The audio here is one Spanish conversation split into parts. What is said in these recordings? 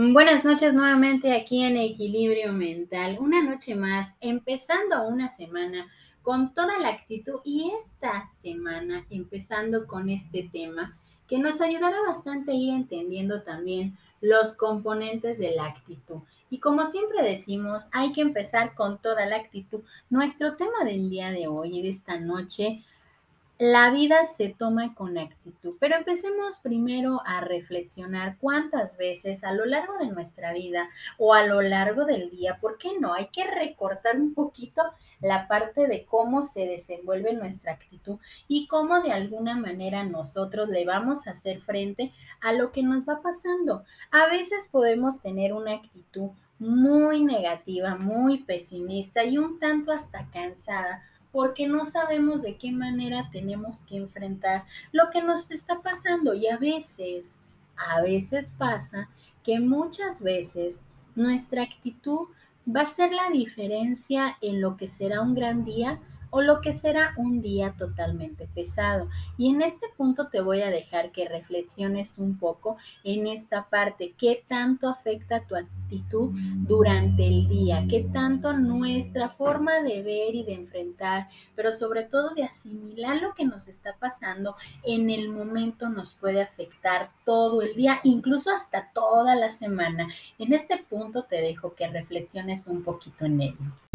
Buenas noches nuevamente aquí en Equilibrio Mental. Una noche más, empezando una semana con toda la actitud y esta semana empezando con este tema que nos ayudará bastante a ir entendiendo también los componentes de la actitud. Y como siempre decimos, hay que empezar con toda la actitud. Nuestro tema del día de hoy y de esta noche la vida se toma con actitud, pero empecemos primero a reflexionar cuántas veces a lo largo de nuestra vida o a lo largo del día, ¿por qué no? Hay que recortar un poquito la parte de cómo se desenvuelve nuestra actitud y cómo de alguna manera nosotros le vamos a hacer frente a lo que nos va pasando. A veces podemos tener una actitud muy negativa, muy pesimista y un tanto hasta cansada porque no sabemos de qué manera tenemos que enfrentar lo que nos está pasando. Y a veces, a veces pasa que muchas veces nuestra actitud va a ser la diferencia en lo que será un gran día o lo que será un día totalmente pesado. Y en este punto te voy a dejar que reflexiones un poco en esta parte, qué tanto afecta tu actitud durante el día, qué tanto nuestra forma de ver y de enfrentar, pero sobre todo de asimilar lo que nos está pasando en el momento nos puede afectar todo el día, incluso hasta toda la semana. En este punto te dejo que reflexiones un poquito en ello.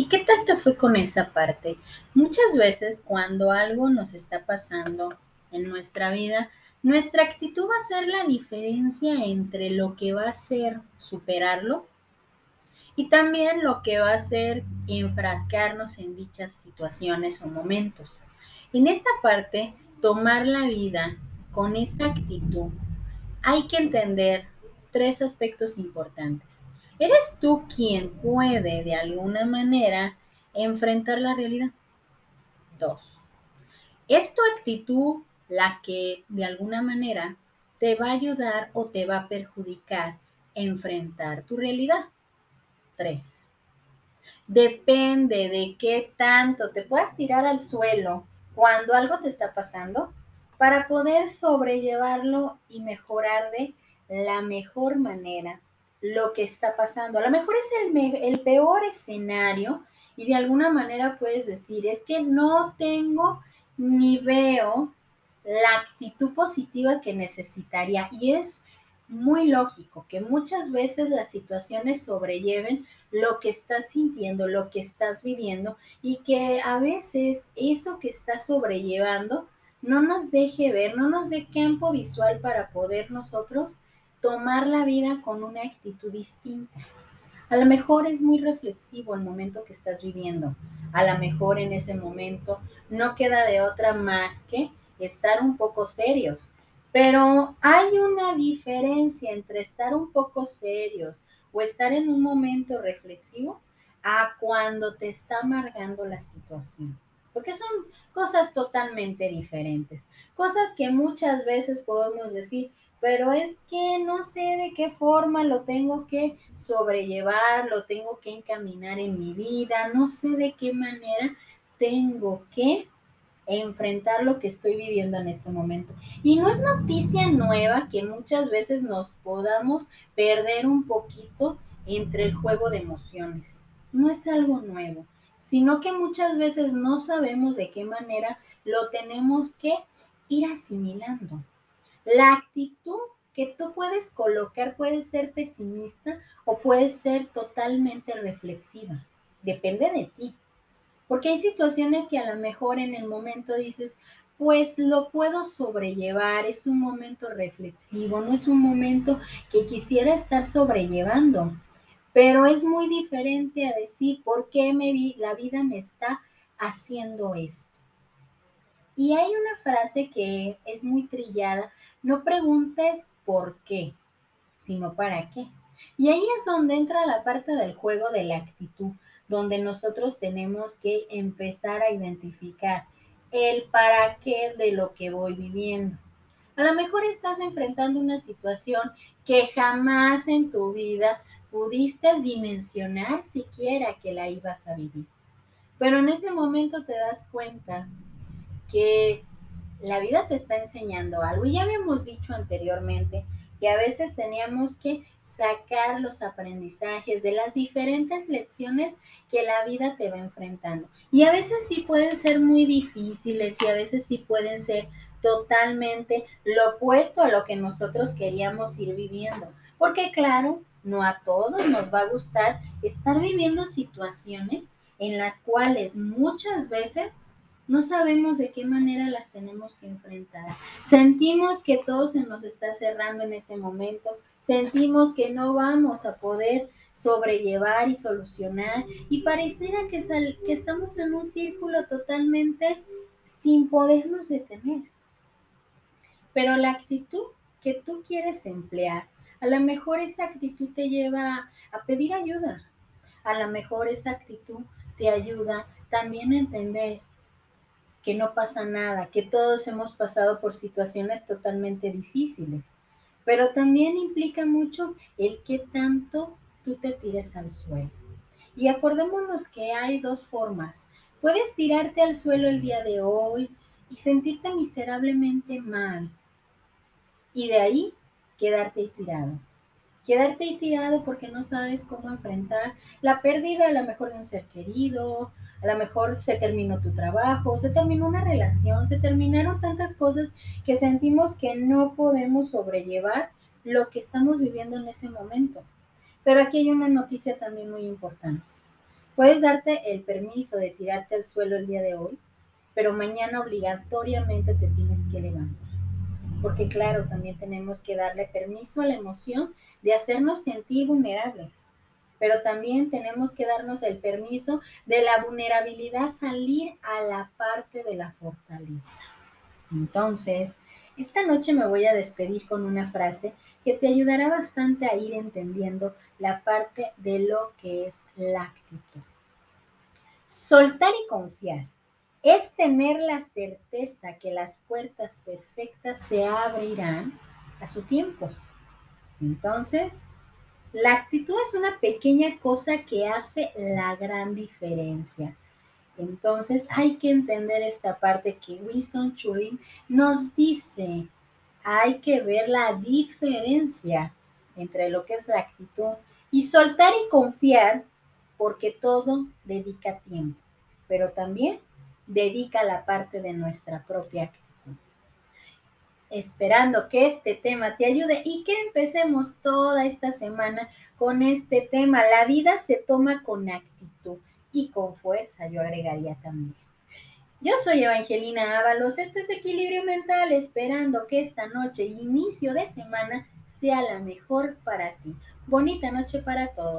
¿Y qué tal te fue con esa parte? Muchas veces cuando algo nos está pasando en nuestra vida, nuestra actitud va a ser la diferencia entre lo que va a ser superarlo y también lo que va a ser enfrascarnos en dichas situaciones o momentos. En esta parte, tomar la vida con esa actitud, hay que entender tres aspectos importantes. ¿Eres tú quien puede de alguna manera enfrentar la realidad? Dos. ¿Es tu actitud la que de alguna manera te va a ayudar o te va a perjudicar enfrentar tu realidad? Tres. Depende de qué tanto te puedas tirar al suelo cuando algo te está pasando para poder sobrellevarlo y mejorar de la mejor manera lo que está pasando. A lo mejor es el, el peor escenario y de alguna manera puedes decir, es que no tengo ni veo la actitud positiva que necesitaría. Y es muy lógico que muchas veces las situaciones sobrelleven lo que estás sintiendo, lo que estás viviendo y que a veces eso que estás sobrellevando no nos deje ver, no nos dé campo visual para poder nosotros tomar la vida con una actitud distinta. A lo mejor es muy reflexivo el momento que estás viviendo. A lo mejor en ese momento no queda de otra más que estar un poco serios. Pero hay una diferencia entre estar un poco serios o estar en un momento reflexivo a cuando te está amargando la situación. Porque son cosas totalmente diferentes. Cosas que muchas veces podemos decir, pero es que no sé de qué forma lo tengo que sobrellevar, lo tengo que encaminar en mi vida, no sé de qué manera tengo que enfrentar lo que estoy viviendo en este momento. Y no es noticia nueva que muchas veces nos podamos perder un poquito entre el juego de emociones. No es algo nuevo, sino que muchas veces no sabemos de qué manera lo tenemos que ir asimilando. La actitud que tú puedes colocar puede ser pesimista o puede ser totalmente reflexiva. Depende de ti. Porque hay situaciones que a lo mejor en el momento dices, pues lo puedo sobrellevar, es un momento reflexivo, no es un momento que quisiera estar sobrellevando, pero es muy diferente a decir, ¿por qué me vi, la vida me está haciendo esto? Y hay una frase que es muy trillada, no preguntes por qué, sino para qué. Y ahí es donde entra la parte del juego de la actitud, donde nosotros tenemos que empezar a identificar el para qué de lo que voy viviendo. A lo mejor estás enfrentando una situación que jamás en tu vida pudiste dimensionar siquiera que la ibas a vivir. Pero en ese momento te das cuenta que la vida te está enseñando algo. Y ya habíamos dicho anteriormente que a veces teníamos que sacar los aprendizajes de las diferentes lecciones que la vida te va enfrentando. Y a veces sí pueden ser muy difíciles y a veces sí pueden ser totalmente lo opuesto a lo que nosotros queríamos ir viviendo. Porque claro, no a todos nos va a gustar estar viviendo situaciones en las cuales muchas veces no sabemos de qué manera las tenemos que enfrentar. Sentimos que todo se nos está cerrando en ese momento. Sentimos que no vamos a poder sobrellevar y solucionar. Y pareciera que, que estamos en un círculo totalmente sin podernos detener. Pero la actitud que tú quieres emplear, a lo mejor esa actitud te lleva a pedir ayuda. A lo mejor esa actitud te ayuda también a entender que no pasa nada, que todos hemos pasado por situaciones totalmente difíciles, pero también implica mucho el que tanto tú te tires al suelo. Y acordémonos que hay dos formas. Puedes tirarte al suelo el día de hoy y sentirte miserablemente mal y de ahí quedarte tirado quedarte tirado porque no sabes cómo enfrentar la pérdida a lo mejor de un ser querido, a lo mejor se terminó tu trabajo, se terminó una relación, se terminaron tantas cosas que sentimos que no podemos sobrellevar lo que estamos viviendo en ese momento. Pero aquí hay una noticia también muy importante. Puedes darte el permiso de tirarte al suelo el día de hoy, pero mañana obligatoriamente te tienes que levantar porque claro, también tenemos que darle permiso a la emoción de hacernos sentir vulnerables, pero también tenemos que darnos el permiso de la vulnerabilidad salir a la parte de la fortaleza. Entonces, esta noche me voy a despedir con una frase que te ayudará bastante a ir entendiendo la parte de lo que es la actitud. Soltar y confiar es tener la certeza que las puertas perfectas se abrirán a su tiempo. Entonces, la actitud es una pequeña cosa que hace la gran diferencia. Entonces, hay que entender esta parte que Winston Churchill nos dice. Hay que ver la diferencia entre lo que es la actitud y soltar y confiar porque todo dedica tiempo, pero también dedica la parte de nuestra propia actitud. Esperando que este tema te ayude y que empecemos toda esta semana con este tema. La vida se toma con actitud y con fuerza, yo agregaría también. Yo soy Evangelina Ábalos, esto es Equilibrio Mental, esperando que esta noche, inicio de semana, sea la mejor para ti. Bonita noche para todos.